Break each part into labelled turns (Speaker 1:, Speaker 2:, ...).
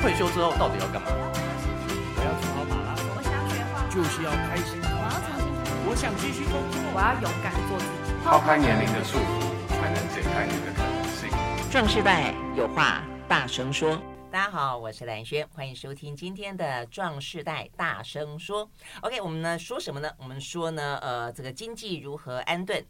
Speaker 1: 退休之后到底要干嘛？
Speaker 2: 我要做好马拉松，
Speaker 3: 我想学画画，
Speaker 2: 就是要开心。
Speaker 3: 我要重新
Speaker 2: 我想继续工作，
Speaker 3: 我要勇敢做自己。
Speaker 4: 抛开年龄的束缚，才能解开你的可能性。
Speaker 5: 壮世代有话大声说。
Speaker 6: 大家好，我是蓝轩，欢迎收听今天的《壮世代大声说》。OK，我们呢说什么呢？我们说呢，呃，这个经济如何安顿。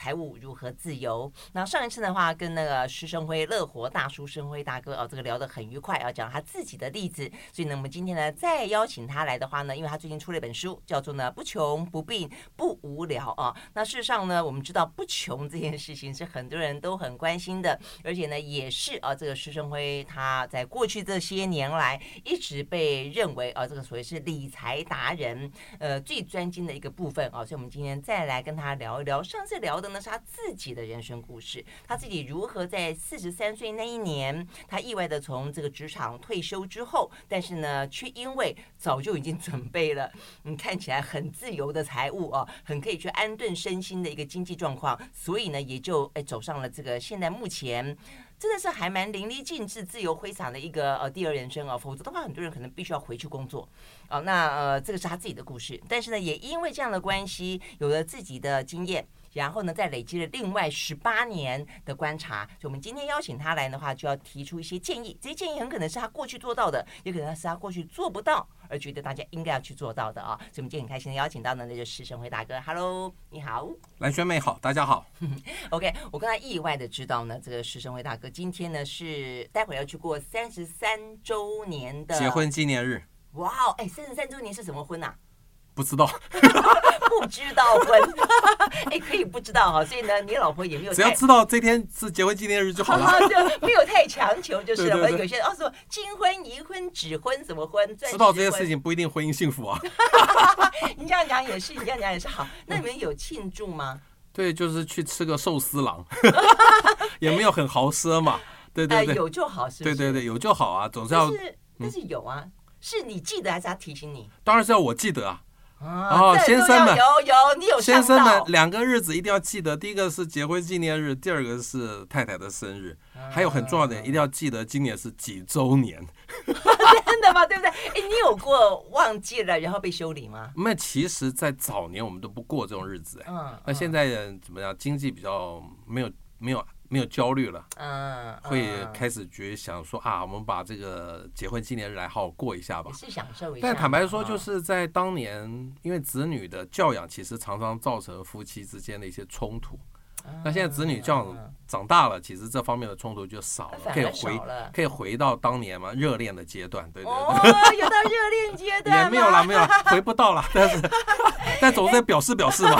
Speaker 6: 财务如何自由？那上一次的话，跟那个施生辉乐活大叔生辉大哥哦，这个聊得很愉快啊，讲他自己的例子。所以呢，我们今天呢再邀请他来的话呢，因为他最近出了一本书，叫做呢不穷不病不无聊啊。那事实上呢，我们知道不穷这件事情是很多人都很关心的，而且呢也是啊，这个施生辉他在过去这些年来一直被认为啊，这个所谓是理财达人，呃，最专精的一个部分啊。所以，我们今天再来跟他聊一聊上次聊的。那是他自己的人生故事，他自己如何在四十三岁那一年，他意外的从这个职场退休之后，但是呢，却因为早就已经准备了，嗯，看起来很自由的财务哦，很可以去安顿身心的一个经济状况，所以呢，也就哎走上了这个现在目前真的是还蛮淋漓尽致、自由挥洒的一个呃第二人生啊，否则的话，很多人可能必须要回去工作哦。那呃，这个是他自己的故事，但是呢，也因为这样的关系，有了自己的经验。然后呢，再累积了另外十八年的观察，所以我们今天邀请他来的话，就要提出一些建议。这些建议很可能是他过去做到的，也可能是他过去做不到，而觉得大家应该要去做到的啊。所以我们今天很开心的邀请到呢，那就是施升辉大哥。Hello，你好，
Speaker 1: 蓝轩妹好，大家好。
Speaker 6: OK，我刚才意外的知道呢，这个施升辉大哥今天呢是待会要去过三十三周年的
Speaker 1: 结婚纪念日。
Speaker 6: 哇哦，哎，三十三周年是什么婚啊？
Speaker 1: 不知道，
Speaker 6: 不知道婚，哎，可以不知道哈，所以呢，你老婆也没有。
Speaker 1: 只要知道这天是结婚纪念日就好了，
Speaker 6: 就没有太强求就是了。有些人哦说金婚、银婚、指婚什么婚，
Speaker 1: 知道这些事情不一定婚姻幸福啊。
Speaker 6: 你这样讲也是，你这样讲也是好。那你们有庆祝吗？
Speaker 1: 对，就是去吃个寿司郎，也没有很豪奢嘛。对对对，
Speaker 6: 有就好，是。
Speaker 1: 对对对，有就好啊，总是要。
Speaker 6: 但是有啊，是你记得还是他提醒你？
Speaker 1: 当然是要我记得啊。
Speaker 6: 哦，
Speaker 1: 先生们，
Speaker 6: 有有你有
Speaker 1: 先生们，两个日子一定要记得。第一个是结婚纪念日，第二个是太太的生日，还有很重要的，一定要记得今年是几周年。
Speaker 6: 真的吗？对不对？哎，你有过忘记了然后被修理吗？
Speaker 1: 那其实，在早年我们都不过这种日子哎。嗯。那现在怎么样？经济比较没有没有。没有焦虑了，嗯，会开始觉想说啊，我们把这个结婚纪念日来好好过一下吧，
Speaker 6: 是享受一下。
Speaker 1: 但坦白说，就是在当年，因为子女的教养其实常常造成夫妻之间的一些冲突。那现在子女这样长大了，其实这方面的冲突就少了，可以回可以回到当年嘛热恋的阶段，对对对。
Speaker 6: 哦，有到热恋阶段
Speaker 1: 也没有了，没有了，回不到了，但是 但总是在表示表示嘛。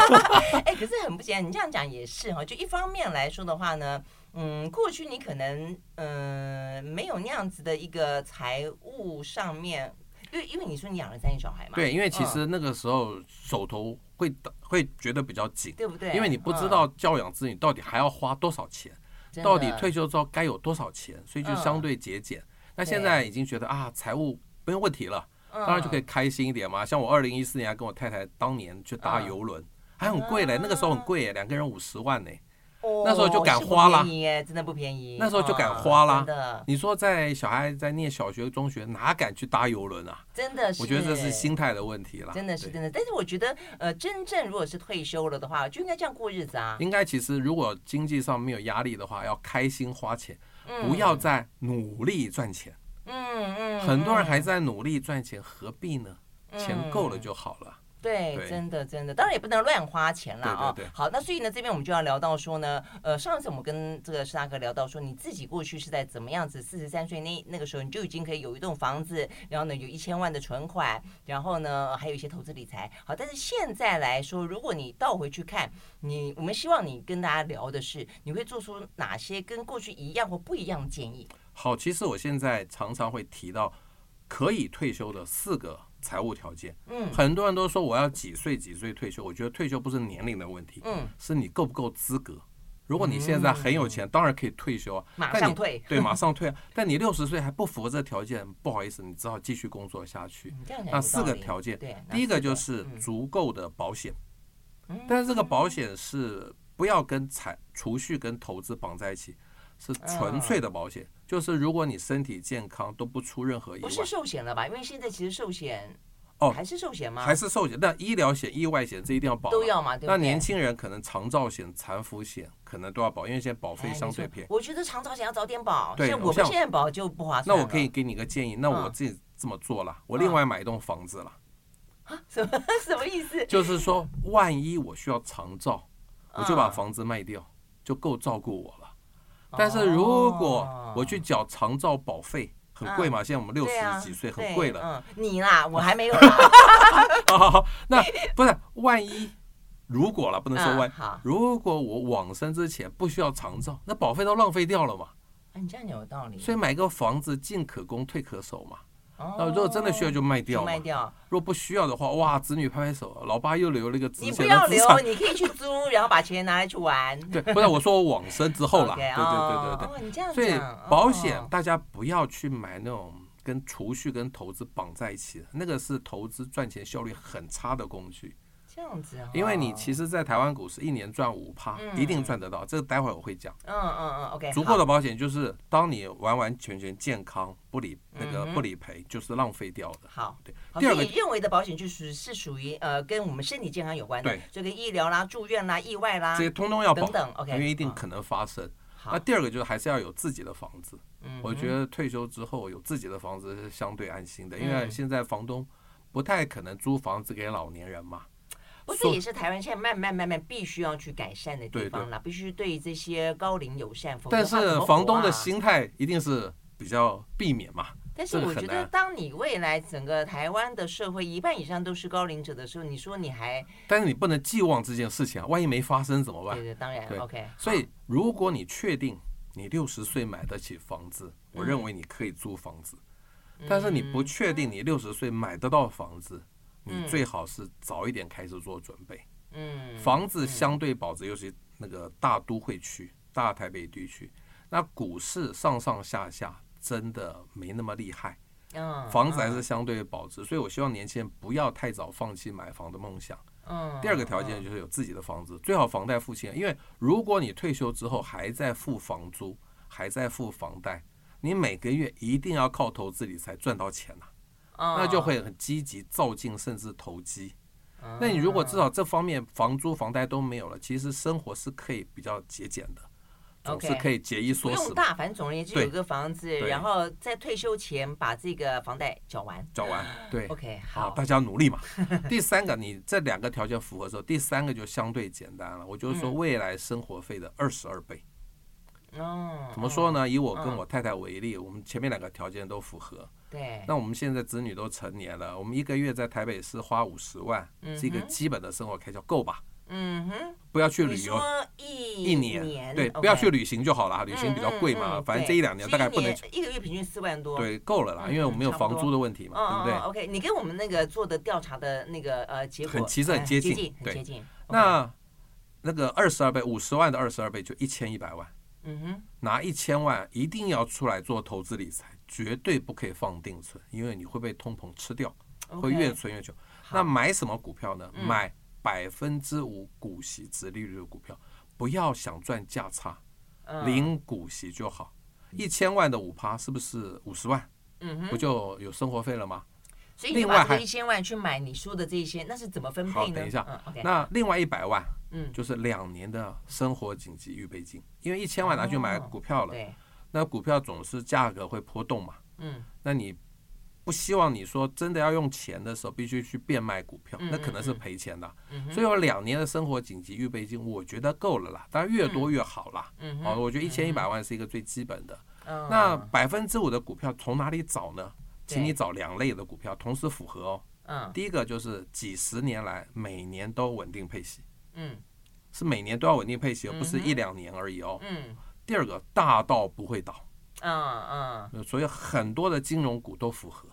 Speaker 6: 哎，可是很不简单，你这样讲也是哈。就一方面来说的话呢，嗯，过去你可能嗯没有那样子的一个财务上面，因为因为你说你养了三个小孩嘛，
Speaker 1: 对，因为其实那个时候手头。会会觉得比较紧，
Speaker 6: 对不对？
Speaker 1: 因为你不知道教养子女到底还要花多少钱，到底退休之后该有多少钱，所以就相对节俭。那现在已经觉得啊，财务没有问题了，当然就可以开心一点嘛。像我二零一四年还跟我太太当年去搭游轮，还很贵嘞，那个时候很贵耶，两个人五十万呢。那时候就敢花了，
Speaker 6: 真的不便宜。
Speaker 1: 那时候就敢花了，你说在小孩在念小学、中学，哪敢去搭游轮啊？
Speaker 6: 真的是，
Speaker 1: 我觉得这是心态的问题了。
Speaker 6: 真的是真的，但是我觉得，呃，真正如果是退休了的话，就应该这样过日子啊。
Speaker 1: 应该其实如果经济上没有压力的话，要开心花钱，不要再努力赚钱。嗯嗯。很多人还在努力赚钱，何必呢？钱够了就好了。
Speaker 6: 对，真的真的，当然也不能乱花钱了啊。好，那所以呢，这边我们就要聊到说呢，呃，上次我们跟这个施大哥聊到说，你自己过去是在怎么样子，四十三岁那那个时候你就已经可以有一栋房子，然后呢有一千万的存款，然后呢还有一些投资理财。好，但是现在来说，如果你倒回去看，你我们希望你跟大家聊的是，你会做出哪些跟过去一样或不一样的建议？
Speaker 1: 好，其实我现在常常会提到可以退休的四个。财务条件，嗯，很多人都说我要几岁几岁退休，我觉得退休不是年龄的问题，嗯，是你够不够资格。如果你现在很有钱，当然可以退休啊，
Speaker 6: 马上退，
Speaker 1: 对，马上退啊。但你六十岁还不符合这条件，不好意思，你只好继续工作下去。那四个条件，第一个就是足够的保险，但是这个保险是不要跟财储蓄跟投资绑在一起，是纯粹的保险，就是如果你身体健康都不出任何意外，
Speaker 6: 不是寿险了吧？因为现在其实寿险
Speaker 1: 哦
Speaker 6: 还是寿险吗？
Speaker 1: 还是寿险，但医疗险、意外险这一定要保啊，
Speaker 6: 都要嘛？对？
Speaker 1: 那年轻人可能长照险、残服险可能都要保，因为现在保费相对便宜。
Speaker 6: 我觉得长照险要早点保，
Speaker 1: 对，
Speaker 6: 像我们现在保就不划算。
Speaker 1: 那我可以给你个建议，那我自己这么做了，我另外买一栋房子了。
Speaker 6: 啊什么 什么意思？
Speaker 1: 就是说，万一我需要长照，我就把房子卖掉，就够照顾我了。但是如果我去缴长照保费，很贵嘛，现在我们六十几岁很贵了。
Speaker 6: 嗯，你啦，我还没有。
Speaker 1: 好好好，那不是万一如果了，不能说万。
Speaker 6: 一，
Speaker 1: 如果我往生之前不需要长照，那保费都浪费掉了嘛。
Speaker 6: 你这样有道理。
Speaker 1: 所以买个房子进可攻退可守嘛。那如果真的需要就卖掉，
Speaker 6: 卖掉。
Speaker 1: 如果不需要的话，哇，子女拍拍手，老爸又留了一个值钱的资产。
Speaker 6: 你不要留，你可以去租，然后把钱拿来去玩。
Speaker 1: 对，不是我说我往生之后啦。对对对对对。
Speaker 6: 哦，你这样。
Speaker 1: 所以保险大家不要去买那种跟储蓄跟投资绑在一起的，那个是投资赚钱效率很差的工具。
Speaker 6: 这样子啊，
Speaker 1: 因为你其实，在台湾股市一年赚五趴，一定赚得到。这个待会儿我会讲。
Speaker 6: 嗯嗯嗯，OK。
Speaker 1: 足够的保险就是，当你完完全全健康，不理那个不理赔，就是浪费掉的。
Speaker 6: 好，
Speaker 1: 对。
Speaker 6: 第二个，你认为的保险就是是属于呃跟我们身体健康有关的，
Speaker 1: 对，
Speaker 6: 这个医疗啦、住院啦、意外啦，
Speaker 1: 这些通通要保，
Speaker 6: 等等，OK。
Speaker 1: 因为一定可能发生。那第二个就是还是要有自己的房子。嗯。我觉得退休之后有自己的房子是相对安心的，因为现在房东不太可能租房子给老年人嘛。
Speaker 6: 不是，也是台湾现在慢慢慢慢必须要去改善的地方了，必须对这些高龄友善。
Speaker 1: 但是房东的心态一定是比较避免嘛。
Speaker 6: 但是我觉得，当你未来整个台湾的社会一半以上都是高龄者的时候，你说你还……
Speaker 1: 但是你不能寄望这件事情啊，万一没发生怎么办？
Speaker 6: 对对，当然。OK。
Speaker 1: 所以，如果你确定你六十岁买得起房子，我认为你可以租房子。但是你不确定你六十岁买得到房子。你最好是早一点开始做准备。嗯，房子相对保值，尤其那个大都会区、大台北地区，那股市上上下下真的没那么厉害。嗯，房子还是相对保值，所以我希望年轻人不要太早放弃买房的梦想。嗯，第二个条件就是有自己的房子，最好房贷付清，因为如果你退休之后还在付房租，还在付房贷，你每个月一定要靠投资理财赚到钱呐。那就会很积极造进，甚至投机。那你如果至少这方面房租房贷都没有了，其实生活是可以比较节俭的，总是可以节衣缩食。
Speaker 6: 不用大，反正总而言之有一个房子，然后在退休前把这个房贷缴完。
Speaker 1: 缴完，对。
Speaker 6: OK，
Speaker 1: 好，大家努力嘛。第三个，你这两个条件符合之后，第三个就相对简单了。我就是说，未来生活费的二十二倍。
Speaker 6: 哦。
Speaker 1: 怎么说呢？以我跟我太太为例，我们前面两个条件都符合。
Speaker 6: 对，
Speaker 1: 那我们现在子女都成年了，我们一个月在台北市花五十万，是一个基本的生活开销，够吧？
Speaker 6: 嗯哼，
Speaker 1: 不要去旅游。
Speaker 6: 一
Speaker 1: 一年，对，不要去旅行就好了，旅行比较贵嘛，反正这一两年大概不能
Speaker 6: 一个月平均四万多，
Speaker 1: 对，够了啦，因为我们没有房租的问题嘛，对不对
Speaker 6: ？OK，你跟我们那个做的调查的那个呃结果。
Speaker 1: 很其实很接近，
Speaker 6: 很接近。
Speaker 1: 那那个二十二倍，五十万的二十二倍就一千一百万，
Speaker 6: 嗯哼，
Speaker 1: 拿一千万一定要出来做投资理财。绝对不可以放定存，因为你会被通膨吃掉，会越存越久。那买什么股票呢？买百分之五股息殖利率的股票，不要想赚价差，零股息就好。一千万的五趴是不是五十万？嗯，不就有生活费了吗？
Speaker 6: 所以另外还一千万去买你说的这些，那是怎么分配呢？
Speaker 1: 好，等一下，那另外一百万，嗯，就是两年的生活紧急预备金，因为一千万拿去买股票了。那股票总是价格会波动嘛，嗯，那你不希望你说真的要用钱的时候必须去变卖股票，那可能是赔钱的，所以有两年的生活紧急预备金，我觉得够了啦，当然越多越好啦，嗯，好，我觉得一千一百万是一个最基本的。那百分之五的股票从哪里找呢？请你找两类的股票同时符合哦，嗯，第一个就是几十年来每年都稳定配息，嗯，是每年都要稳定配息，而不是一两年而已哦，嗯。第二个大到不会倒，
Speaker 6: 嗯嗯，
Speaker 1: 所以很多的金融股都符合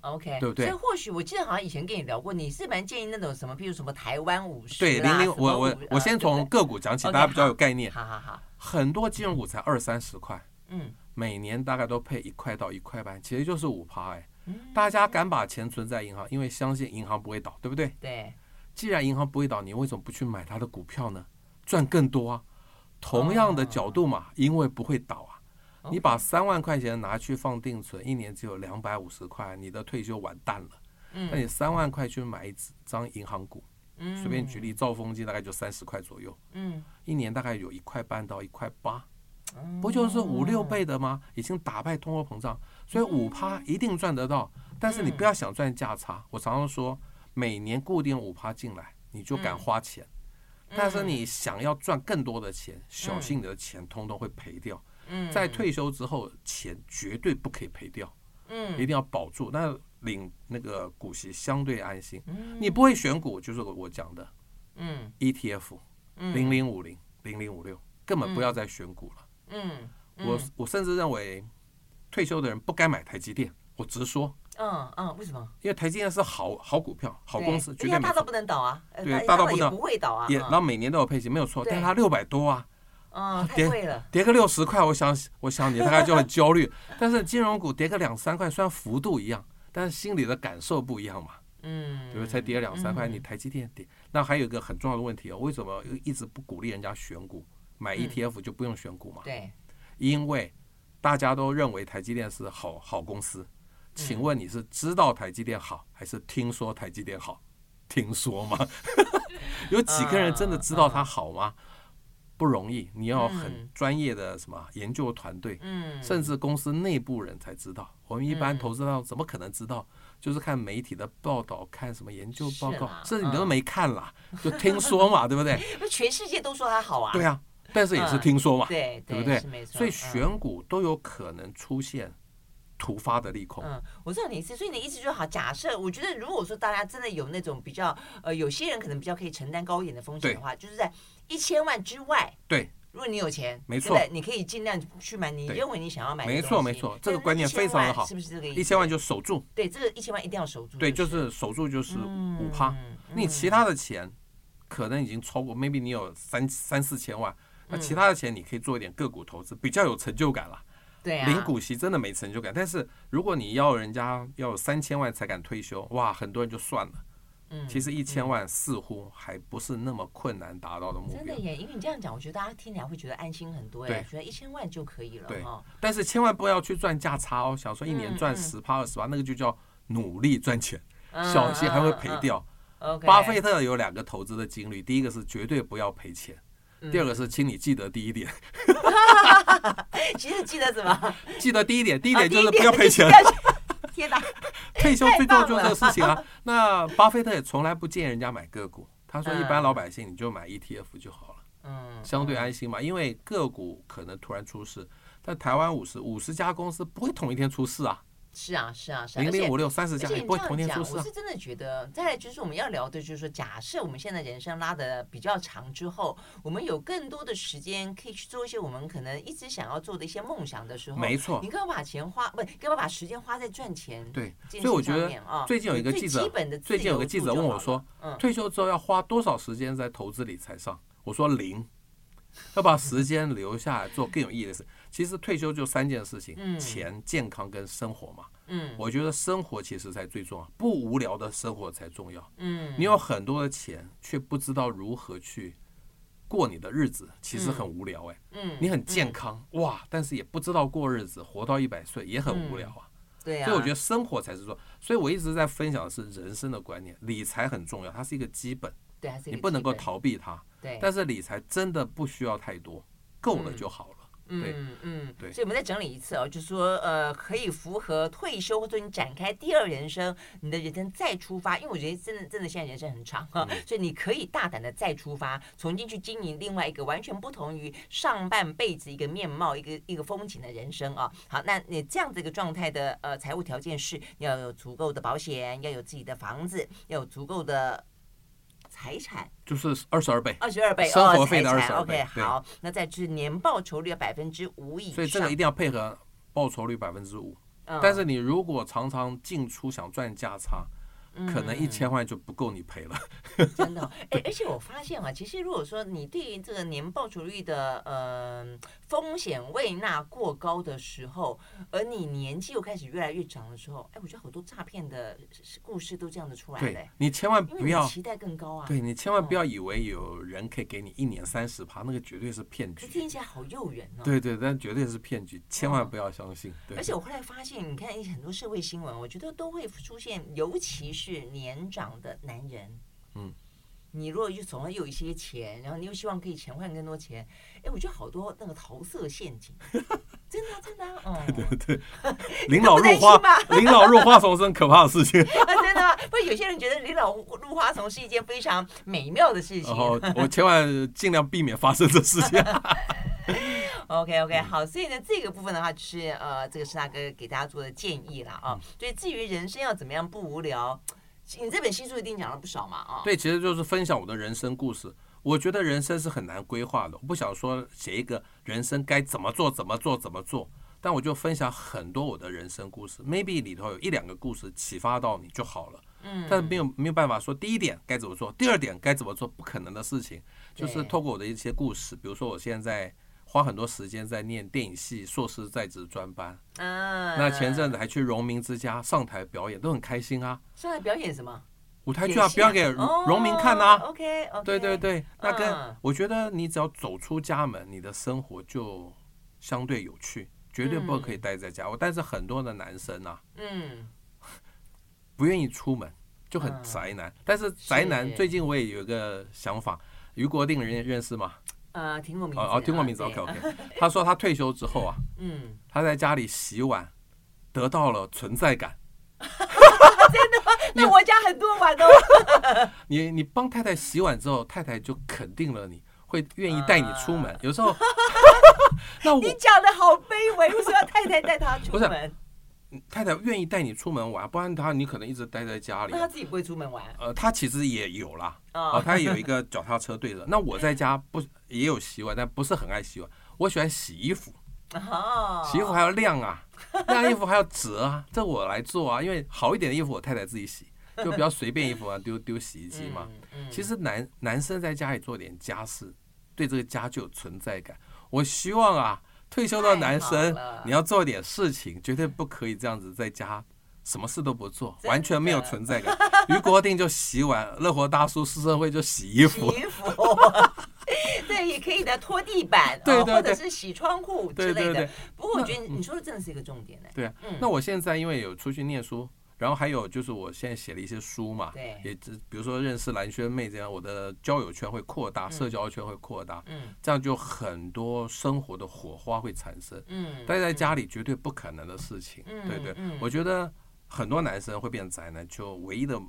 Speaker 6: ，OK，
Speaker 1: 对不对？
Speaker 6: 所以或许我记得好像以前跟你聊过，你是蛮建议那种什么，譬如什么台湾五十，
Speaker 1: 对，零零，我我我先从个股讲起，大家比较有概念。
Speaker 6: 好好好，
Speaker 1: 很多金融股才二三十块，嗯，每年大概都配一块到一块半，其实就是五趴哎。大家敢把钱存在银行，因为相信银行不会倒，对不对？
Speaker 6: 对。
Speaker 1: 既然银行不会倒，你为什么不去买它的股票呢？赚更多啊！同样的角度嘛，因为不会倒啊。你把三万块钱拿去放定存，一年只有两百五十块，你的退休完蛋了。
Speaker 6: 嗯，
Speaker 1: 那你三万块去买一张银行股，
Speaker 6: 嗯。
Speaker 1: 随便举例，兆丰金大概就三十块左右，
Speaker 6: 嗯，
Speaker 1: 一年大概有一块半到一块八，不就是五六倍的吗？已经打败通货膨胀，所以五趴一定赚得到。但是你不要想赚价差，我常常说，每年固定五趴进来，你就敢花钱。但是你想要赚更多的钱，小心你的钱通通会赔掉。在退休之后，钱绝对不可以赔掉，一定要保住。那领那个股息相对安心。你不会选股，就是我讲的，
Speaker 6: 嗯
Speaker 1: ，ETF，零零五零、零零五六，根本不要再选股了。
Speaker 6: 嗯，
Speaker 1: 我我甚至认为，退休的人不该买台积电。我直说，
Speaker 6: 嗯嗯，为什么？
Speaker 1: 因为台积电是好好股票、好公司，绝对
Speaker 6: 大到。不能倒啊，呃对
Speaker 1: 大到不能
Speaker 6: 不会倒啊，
Speaker 1: 也，
Speaker 6: 嗯
Speaker 1: 然后每年都有配息，没有
Speaker 6: 错。
Speaker 1: 但是它六百多啊，
Speaker 6: 嗯，太
Speaker 1: 跌
Speaker 6: 贵了，
Speaker 1: 跌个六十块，我想我想你大概就很焦虑。但是金融股跌个两三块，虽然幅度一样，但是心里的感受不一样嘛。
Speaker 6: 嗯，
Speaker 1: 对不对？才跌两三块，
Speaker 6: 嗯
Speaker 1: 你台积电跌。那还有一个很重要的问题哦，为什么一直不鼓励人家选股？买 ETF 就不用选股嘛？
Speaker 6: 对，
Speaker 1: 因为大家都认为台积电是好好公司。请问你是知道台积电好，还是听说台积电好？听说吗？有几个人真的知道它好吗？不容易，你要很专业的什么研究团队，
Speaker 6: 嗯，
Speaker 1: 甚至公司内部人才知道。我们一般投资者怎么可能知道？就是看媒体的报道，看什么研究报告，甚至你都没看啦，就听说嘛，对不对？
Speaker 6: 不全世界都说它好啊，
Speaker 1: 对啊，但是也是听说嘛，
Speaker 6: 对
Speaker 1: 对不
Speaker 6: 对
Speaker 1: 所以
Speaker 6: 嗯
Speaker 1: 选股都有可能出现突发的利空。
Speaker 6: 嗯，我知道你意思，所以你的意思就是好。假设我觉得，如果说大家真的有那种比较呃，有些人可能比较可以承担高一点的风险的话，就是在一千万之外，
Speaker 1: 对，
Speaker 6: 如果你有钱，没错你可以尽量去买你认为你想要买的
Speaker 1: 没错没错
Speaker 6: 这个
Speaker 1: 观念非常的好
Speaker 6: 是不是这个意思？
Speaker 1: 一千万就守住，
Speaker 6: 对，这个一千万一定要守住。
Speaker 1: 对，就是守住就是五趴。
Speaker 6: 嗯
Speaker 1: 你其他的钱可能已经超过，maybe 你有三三四千万，那
Speaker 6: 嗯
Speaker 1: 其他的钱你可以做一点个股投资，比较有成就感了。
Speaker 6: 对啊，
Speaker 1: 领股息真的没成就感，但是如果你要人家要有三千万才敢退休，哇，很多人就算了。
Speaker 6: 嗯
Speaker 1: 其实一千万似乎还不是那么困难达到的目标。
Speaker 6: 真的耶，因为你这样讲，我觉得大家听起来会觉得安心很多哎，
Speaker 1: 对
Speaker 6: 觉得一千万就可以了
Speaker 1: 对
Speaker 6: 哈。
Speaker 1: 但是千万不要去赚价差哦，想说一年
Speaker 6: 赚
Speaker 1: 十趴二十趴，那个就叫努力赚钱，
Speaker 6: 嗯
Speaker 1: 小心还会赔。掉。
Speaker 6: 嗯嗯 OK
Speaker 1: 巴菲特有两个投资的经历，第一个是绝对不要赔钱，
Speaker 6: 嗯
Speaker 1: 第二个是请你记得第一点，
Speaker 6: 其实记得什么？
Speaker 1: 记得第一点，第一点就是不要赔钱。
Speaker 6: 天哪！
Speaker 1: 退休最多就是这个事情啊。那巴菲特也从来不建议人家买个股，他说一般老百姓你就买 ETF 就好了，
Speaker 6: 嗯，
Speaker 1: 相对安心嘛。因为个股可能突然出事，但台湾五十五十家公司不会同一天出事啊，
Speaker 6: 是啊，是啊，是啊，
Speaker 1: 零零五六三十家也不会同天出事啊
Speaker 6: 我是。真的觉得，再来就是我们要聊的，就是说，假设我们现在人生拉的比较长之后，我们有更多的时间可以去做一些我们可能一直想要做的一些梦想的时候，
Speaker 1: 没错
Speaker 6: 你干嘛把钱花，不，干嘛把时间花在
Speaker 1: 赚
Speaker 6: 钱？对，
Speaker 1: 所以我觉得最近有一个记者
Speaker 6: 最基本的，
Speaker 1: 最近有个记者问我说，
Speaker 6: 嗯，
Speaker 1: 退休之后要花多少时间在投资理财上？我说零，要把时间留下来做更有意义的事。其实退休就三件事情：
Speaker 6: 嗯。
Speaker 1: 钱、健康跟生活嘛。
Speaker 6: 嗯。
Speaker 1: 我觉得生活其实才最重要，不无聊的生活才重要。
Speaker 6: 嗯，
Speaker 1: 你有很多的钱，却不知道如何去过你的日子，其实很无聊哎、
Speaker 6: 嗯，
Speaker 1: 你很健康哇，但是也不知道过日子，活到一百岁也很无聊啊。
Speaker 6: 对啊，
Speaker 1: 所以我觉得生活才是说，所以我一直在分享的是人生的观念，理财很重要，它是一个基本，你不能
Speaker 6: 够
Speaker 1: 逃避它。
Speaker 6: 对，
Speaker 1: 但是理财真的不需要太多，够了就好了。对
Speaker 6: 嗯嗯，
Speaker 1: 对。
Speaker 6: 所以我们再整理一次哦，就是说呃，可以符合退休或者你展开第二人生，你的人生再出发，因为我觉得真的真的现在人生很长哈、
Speaker 1: 嗯。
Speaker 6: 所以你可以大胆的再出发，重新去经营另外一个完全不同于上半辈子一个面貌、一个一个风景的人生啊。好，那你这样的一个状态的呃财务条件是要有足够的保险，要有自己的房子，要有足够的财产。
Speaker 1: 就是二十二倍，
Speaker 6: 二十二倍
Speaker 1: 生活费的
Speaker 6: 哦财产
Speaker 1: 22倍
Speaker 6: OK，好，那再就是年报酬率百分之五以上，
Speaker 1: 所以这个一定要配合报酬率百分之五。
Speaker 6: 嗯
Speaker 1: 但是你如果常常进出想赚价差，可能一千万就不够你赔了。
Speaker 6: 真的、哦，哎，而且我发现啊，其实如果说你对于这个年报酬率的呃风险未纳过高的时候，而你年纪又开始越来越长的时候，哎，我觉得好多诈骗的故事都这样子出来的。
Speaker 1: 对，你千万不要
Speaker 6: 期待更高啊！
Speaker 1: 对，你千万不要以为有人可以给你一年三十趴，那个绝对是骗局。
Speaker 6: 听起来好诱人哦。
Speaker 1: 对对，但绝对是骗局，千万不要相信。对。
Speaker 6: 而且我后来发现，你看很多社会新闻，我觉得都会出现，尤其是年长的男人。嗯，你如果又总要有一些钱，然后你又希望可以钱换更多钱，哎，我觉得好多那个桃色陷阱，真的真的，哦，
Speaker 1: 对对对，临老入花，临老入花丛是很可怕的事情。
Speaker 6: 真的吗？不，有些人觉得临老入花丛是一件非常美妙的事情。
Speaker 1: 哦，我千万尽量避免发生这事情。
Speaker 6: OK OK，好，所以呢，这个部分的话，就是呃，这个是大哥给大家做的建议了啊。所以至于人生要怎么样不无聊。你这本新书一定讲了不少嘛？啊，
Speaker 1: 对，其实就是分享我的人生故事。我觉得人生是很难规划的，我不想说写一个人生该怎么做、怎么做、怎么做，但我就分享很多我的人生故事，maybe 里头有一两个故事启发到你就好了。嗯，但是没有没有办法说第一点该怎么做，第二点该怎么做，不可能的事情。就是透过我的一些故事，比如说我现在。花很多时间在念电影系硕士在职专班，啊，那前阵子还去荣民之家上台表演，都很开心啊。
Speaker 6: 上台表演什么？
Speaker 1: 舞台剧啊，不要给农民看啊。
Speaker 6: Oh, OK，, okay
Speaker 1: 对对对，那跟我觉得你只要走出家门，你的生活就相对有趣，绝对不可以待在家。我但是很多的男生啊，嗯，不愿意出门，就很宅男。但是宅男最近我也有一个想法，于国定人认识吗？
Speaker 6: 呃，听过名字
Speaker 1: 哦哦，听过名字，OK OK。他说他退休之后啊，嗯，他在家里洗碗，得到了存在感。
Speaker 6: 真的吗？那我家很多碗哦。
Speaker 1: 你你帮太太洗碗之后，太太就肯定了你，会愿意带你出门。有时候，
Speaker 6: 那我你讲的好卑微，为什么要太太带他出门？
Speaker 1: 太太愿意带你出门玩，不然他你可能一直待在家里。
Speaker 6: 那他自己不会出门玩？
Speaker 1: 呃，他其实也有啦，啊，他也有一个脚踏车对着。那我在家不也有洗碗，但不是很爱洗碗。我喜欢洗衣服，洗衣服还要晾啊，晾衣服还要折啊，这我来做啊。因为好一点的衣服我太太自己洗，就比较随便衣服啊，丢丢洗衣机嘛。其实男男生在家里做点家事，对这个家就有存在感。我希望啊。退休的男生，你要做点事情，绝对不可以这样子在家什么事都不做，完全没有存在感。于国定就洗碗，乐活大叔施生会就洗衣服，
Speaker 6: 洗衣服，对，也可以的，拖地板，
Speaker 1: 对对，
Speaker 6: 或者是洗窗户之类的。不过我觉得你说的真的是一个重点呢。
Speaker 1: 对啊，那我现在因为有出去念书。然后还有就是，我现在写了一些书嘛，也比如说认识蓝轩妹这样，我的交友圈会扩大，社交圈会扩大，嗯这样就很多生活的火花会产生。嗯待在家里绝对不可能的事情，对对。我觉得很多男生会变宅男，就唯一的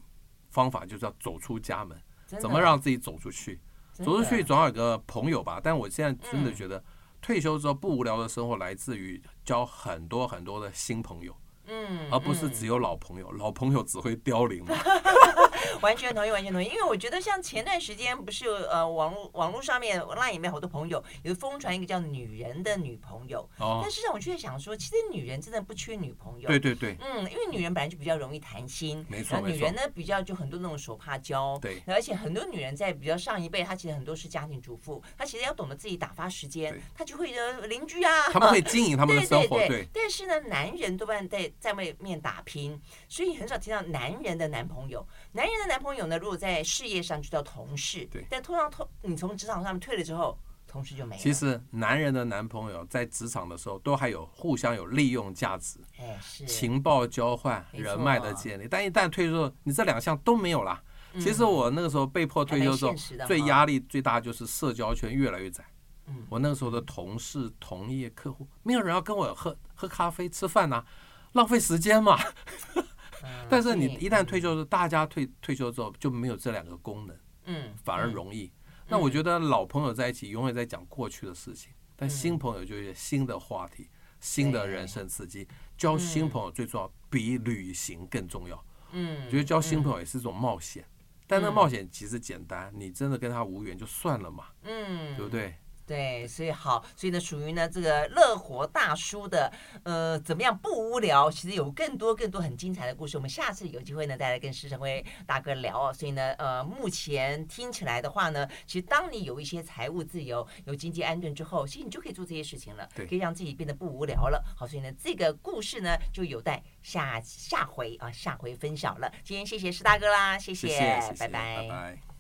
Speaker 1: 方法就是要走出家门，怎么让自己走出去？走出去总要有个朋友吧。但我现在真的觉得，退休之后不无聊的生活来自于交很多很多的新朋友。嗯，而不是只有老朋友，嗯、老朋友只会凋零嘛。
Speaker 6: 完全同意，完全同意。因为我觉得像前段时间不是有呃网络网络上面 LINE 里面好多朋友有疯传一个叫女人的女朋友，哦、但实际上我却想说，其实女人真的不缺女朋友。
Speaker 1: 对对对。
Speaker 6: 嗯，因为女人本来就比较容易谈心，没错。女人呢比较就很多那种手帕交，
Speaker 1: 对。
Speaker 6: 而且很多女人在比较上一辈，她其实很多是家庭主妇，她其实要懂得自己打发时间，她就会的邻居啊，
Speaker 1: 他们会经营他们的 生活，对。
Speaker 6: 但是呢，男人多半在在外面打。打拼，所以很少听到男人的男朋友。男人的男朋友呢，如果在事业上就叫同事，
Speaker 1: 对。
Speaker 6: 但通常同你从职场上面退了之后，同事就没了。
Speaker 1: 其实男人的男朋友在职场的时候，都还有互相有利用价值，
Speaker 6: 哎，是
Speaker 1: 情报交换、人脉的建立。但一旦退休，你这两项都没有了。其实我那个时候被迫退休之后，最压力最大就是社交圈越来越窄。我那个时候的同事、同业、客户，没有人要跟我喝喝咖啡、吃饭呐。浪费时间嘛，但是你一旦退休，大家退退休之后就没有这两个功能，嗯，反而容易。那我觉得老朋友在一起永远在讲过去的事情，但新朋友就是新的话题、新的人生刺激。交新朋友最重要，比旅行更重要。嗯，觉得交新朋友也是一种冒险，但那冒险其实简单，你真的跟他无缘就算了嘛，嗯，对不对？
Speaker 6: 对，所以好，所以呢，属于呢这个乐活大叔的呃怎么样不无聊？其实有更多更多很精彩的故事，我们下次有机会呢再来跟施成辉大哥聊哦。所以呢，呃，目前听起来的话呢，其实当你有一些财务自由、有经济安顿之后，其实你就可以做这些事情了，
Speaker 1: 对，
Speaker 6: 可以让自己变得不无聊了。好，所以呢，这个故事呢就有待下下回啊下回分晓了。今天谢谢施大哥啦，
Speaker 1: 谢谢，
Speaker 6: 拜拜。
Speaker 1: 拜拜。